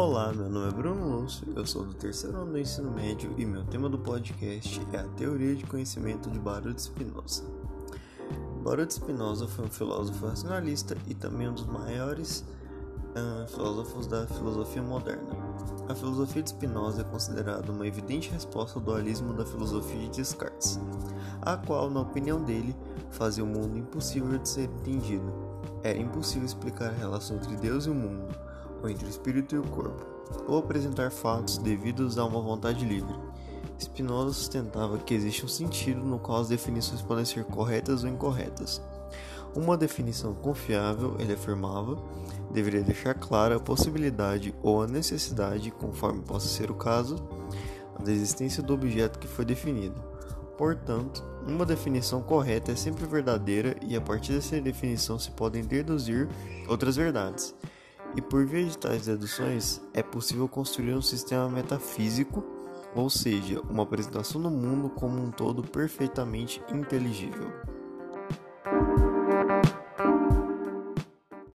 Olá, meu nome é Bruno Lúcio, eu sou do terceiro ano do ensino médio e meu tema do podcast é a teoria de conhecimento de Baruch Spinoza. Baruch Spinoza foi um filósofo racionalista e também um dos maiores uh, filósofos da filosofia moderna. A filosofia de Spinoza é considerada uma evidente resposta ao dualismo da filosofia de Descartes, a qual, na opinião dele, fazia o mundo impossível de ser entendido. Era impossível explicar a relação entre Deus e o mundo ou entre o espírito e o corpo, ou apresentar fatos devidos a uma vontade livre. Spinoza sustentava que existe um sentido no qual as definições podem ser corretas ou incorretas. Uma definição confiável, ele afirmava, deveria deixar clara a possibilidade ou a necessidade, conforme possa ser o caso, da existência do objeto que foi definido. Portanto, uma definição correta é sempre verdadeira e a partir dessa definição se podem deduzir outras verdades. E por via de tais deduções, é possível construir um sistema metafísico, ou seja, uma apresentação do mundo como um todo perfeitamente inteligível.